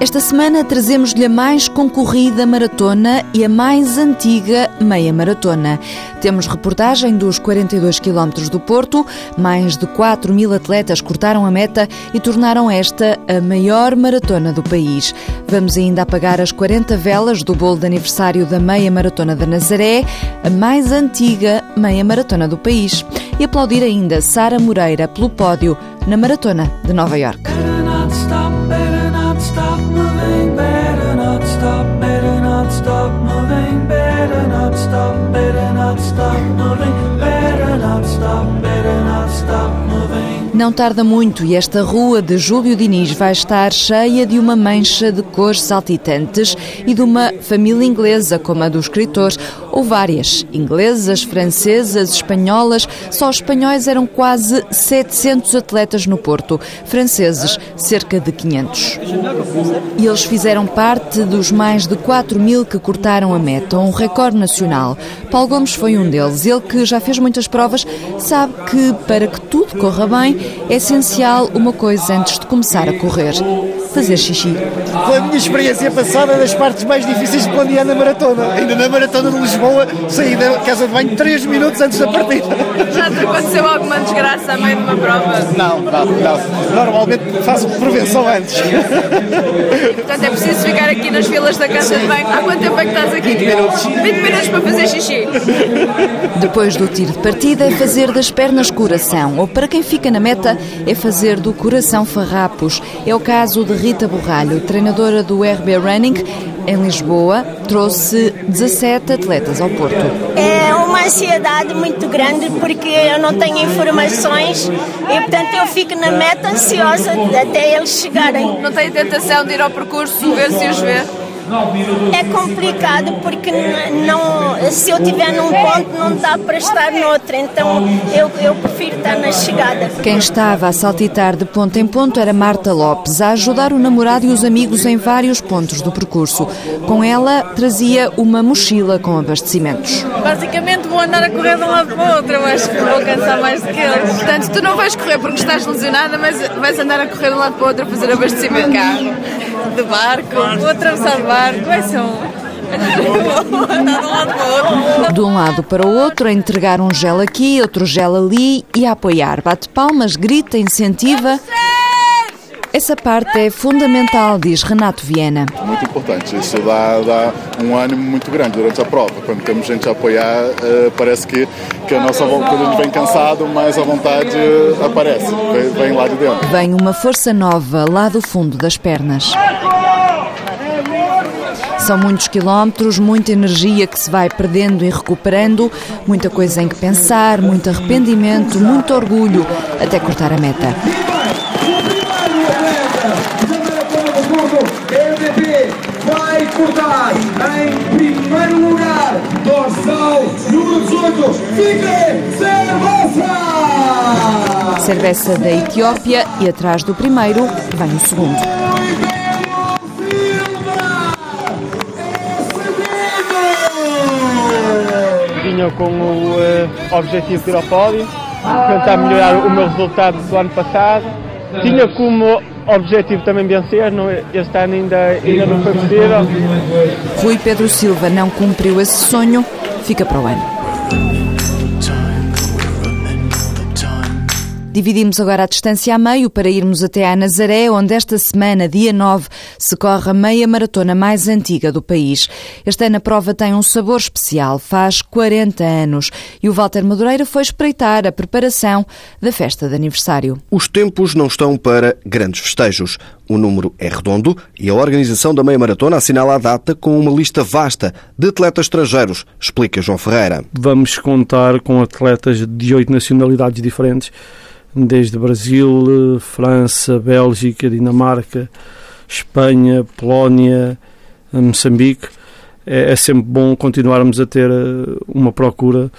Esta semana trazemos-lhe a mais concorrida maratona e a mais antiga meia maratona. Temos reportagem dos 42 quilómetros do Porto, mais de 4 mil atletas cortaram a meta e tornaram esta a maior maratona do país. Vamos ainda apagar as 40 velas do bolo de aniversário da meia maratona da Nazaré, a mais antiga meia maratona do país. E aplaudir ainda Sara Moreira pelo pódio na maratona de Nova York. Não tarda muito e esta rua de Júlio Diniz vai estar cheia de uma mancha de cores saltitantes e de uma família inglesa, como a do escritor, ou várias, inglesas, francesas, espanholas. Só espanhóis eram quase 700 atletas no Porto, franceses, cerca de 500. E eles fizeram parte dos mais de 4 mil que cortaram a meta, um recorde nacional. Paulo Gomes foi um deles. Ele que já fez muitas provas, sabe que para que tudo corra bem, é essencial uma coisa antes de começar a correr: fazer xixi. Pela minha experiência passada, das partes mais difíceis de planear na maratona. Ainda na maratona de Lisboa, saí da casa de banho 3 minutos antes da partida. Já te aconteceu alguma desgraça a meio de uma prova? Não, não, não. Normalmente faço prevenção antes. Portanto, é preciso ficar aqui nas filas da casa de banho. Há quanto tempo é que estás aqui? 20 minutos. 20 minutos para fazer xixi. Depois do tiro de partida é fazer das pernas coração, ou para quem fica na meta, é fazer do coração farrapos. É o caso de Rita Borralho, treinadora do RB Running em Lisboa, trouxe 17 atletas ao Porto. É uma ansiedade muito grande porque eu não tenho informações e, portanto, eu fico na meta ansiosa até eles chegarem. Não tem tentação de ir ao percurso, ver se os vê? É complicado porque não, se eu estiver num ponto não dá para estar noutro, então eu, eu prefiro estar na chegada. Quem estava a saltitar de ponto em ponto era Marta Lopes, a ajudar o namorado e os amigos em vários pontos do percurso. Com ela trazia uma mochila com abastecimentos. Basicamente vou andar a correr de um lado para o outro, eu acho que vou cansar mais do que eles. Portanto, tu não vais correr porque estás lesionada, mas vais andar a correr de um lado para o outro a fazer abastecimento de carro, de barco, vou atravessar o barco, ser um... De um lado para o outro, a entregar um gel aqui, outro gel ali e a apoiar. Bate palmas, grita, incentiva. Essa parte é fundamental, diz Renato Viena. Muito importante. Isso dá, dá um ânimo muito grande durante a prova. Quando temos gente a apoiar, uh, parece que, que a nossa quando a gente vem cansado, mais a vontade uh, aparece. Vem, vem lá de dentro. Vem uma força nova lá do fundo das pernas. São muitos quilómetros, muita energia que se vai perdendo e recuperando, muita coisa em que pensar, muito arrependimento, muito orgulho, até cortar a meta. Vai cortar em primeiro lugar, dorsal número 18, Fique Cerveza! Cerveza da Etiópia e atrás do primeiro vem o segundo. Vinha com o uh, objetivo de ir ao pódio, tentar melhorar o meu resultado do ano passado. Tinha como objetivo também vencer, não, este ano ainda, ainda não foi possível. Rui Pedro Silva não cumpriu esse sonho, fica para o ano. Dividimos agora a distância a meio para irmos até a Nazaré, onde esta semana, dia 9, se corre a meia maratona mais antiga do país. Este ano a prova tem um sabor especial, faz 40 anos, e o Walter Madureira foi espreitar a preparação da festa de aniversário. Os tempos não estão para grandes festejos. O número é redondo e a organização da meia maratona assinala a data com uma lista vasta de atletas estrangeiros, explica João Ferreira. Vamos contar com atletas de oito nacionalidades diferentes desde Brasil, França, Bélgica, Dinamarca, Espanha, Polónia, Moçambique. É, é sempre bom continuarmos a ter eh, uma procura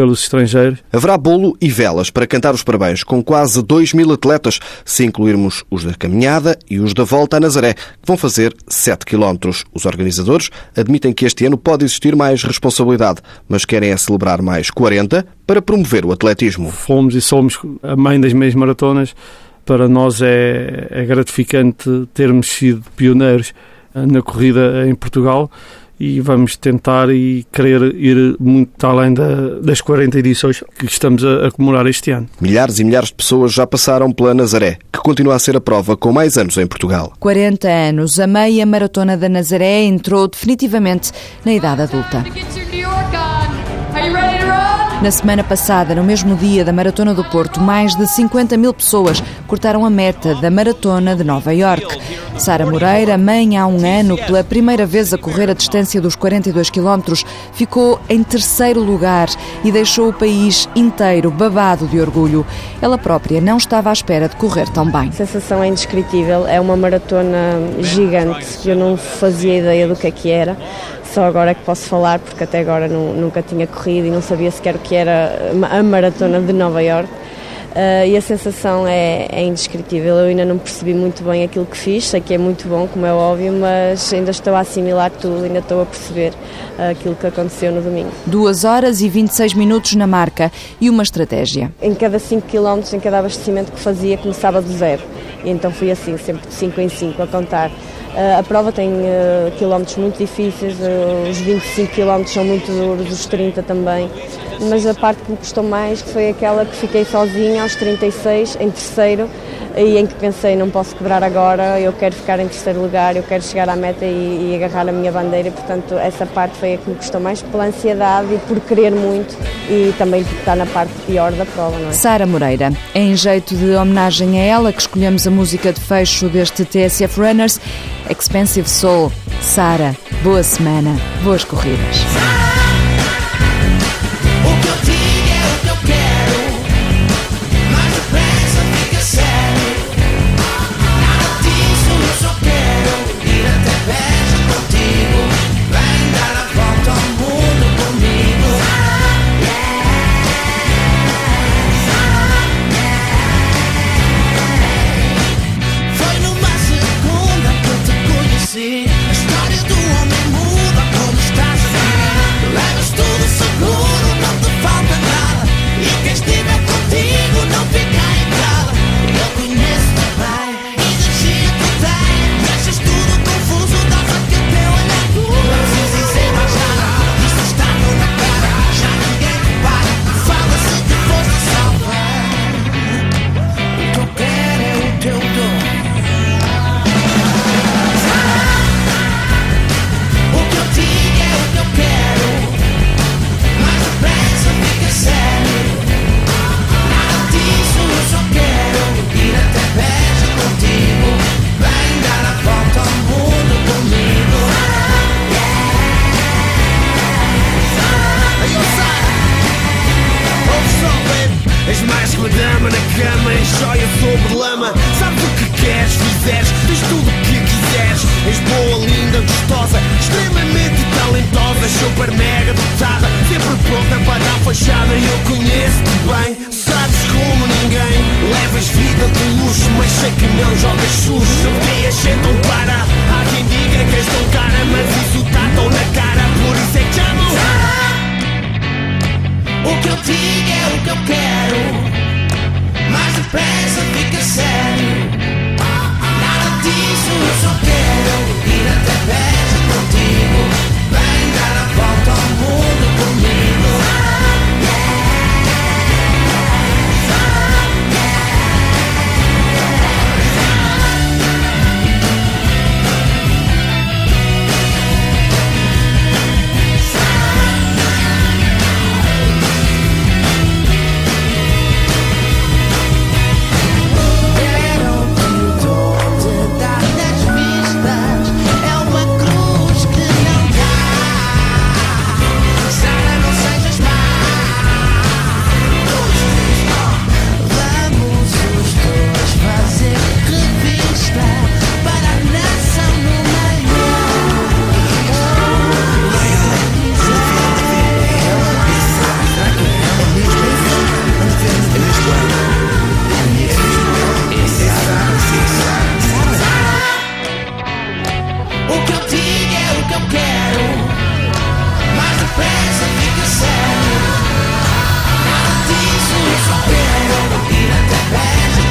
pelos estrangeiros. Haverá bolo e velas para cantar os parabéns, com quase 2 mil atletas, se incluirmos os da caminhada e os da volta a Nazaré, que vão fazer 7 quilómetros. Os organizadores admitem que este ano pode existir mais responsabilidade, mas querem é celebrar mais 40 para promover o atletismo. Fomos e somos a mãe das meias maratonas para nós é, é gratificante termos sido pioneiros na corrida em Portugal e vamos tentar e querer ir muito além da, das 40 edições que estamos a, a comemorar este ano. Milhares e milhares de pessoas já passaram pela Nazaré, que continua a ser a prova com mais anos em Portugal. 40 anos, a meia maratona da Nazaré entrou definitivamente na idade adulta. Na semana passada, no mesmo dia da Maratona do Porto, mais de 50 mil pessoas cortaram a meta da Maratona de Nova York. Sara Moreira, mãe há um ano, pela primeira vez a correr a distância dos 42 quilómetros, ficou em terceiro lugar e deixou o país inteiro babado de orgulho. Ela própria não estava à espera de correr tão bem. A sensação é indescritível, é uma maratona gigante, eu não fazia ideia do que é que era só agora é que posso falar, porque até agora não, nunca tinha corrido e não sabia sequer o que era a maratona de Nova York. Uh, e a sensação é, é, indescritível. Eu ainda não percebi muito bem aquilo que fiz, sei que é muito bom, como é óbvio, mas ainda estou a assimilar tudo, ainda estou a perceber uh, aquilo que aconteceu no domingo. 2 horas e 26 minutos na marca e uma estratégia. Em cada 5 km, em cada abastecimento que fazia, começava do zero. E então fui assim, sempre de 5 em 5 a contar. Uh, a prova tem uh, quilómetros muito difíceis, uh, os 25 quilómetros são muito duros, os 30 também, mas a parte que me custou mais foi aquela que fiquei sozinha aos 36, em terceiro, e em que pensei, não posso quebrar agora, eu quero ficar em terceiro lugar, eu quero chegar à meta e, e agarrar a minha bandeira, e, portanto essa parte foi a que me custou mais pela ansiedade e por querer muito e também por estar na parte pior da prova. Não é? Sara Moreira, em jeito de homenagem a ela que escolhemos a música de fecho deste TSF Runners, Expensive Soul. Sara, boa semana, boas corridas. És mais que uma dama na cama, em joia sobre lama. Sabes o que queres, fizeres, tens tudo o que quiseres. És boa, linda, gostosa, extremamente talentosa. Super mega dotada, sempre pronta para dar fachada. Eu conheço-te bem, sabes como ninguém. Levas vida de luxo, mas sei que não jogas sujo. Seu dia é tão para, há quem diga que és tão cara Mas isso tá tão na cara, por isso é que já Nada disso eu só quero. Ir até Não diz o sopero, vira até pede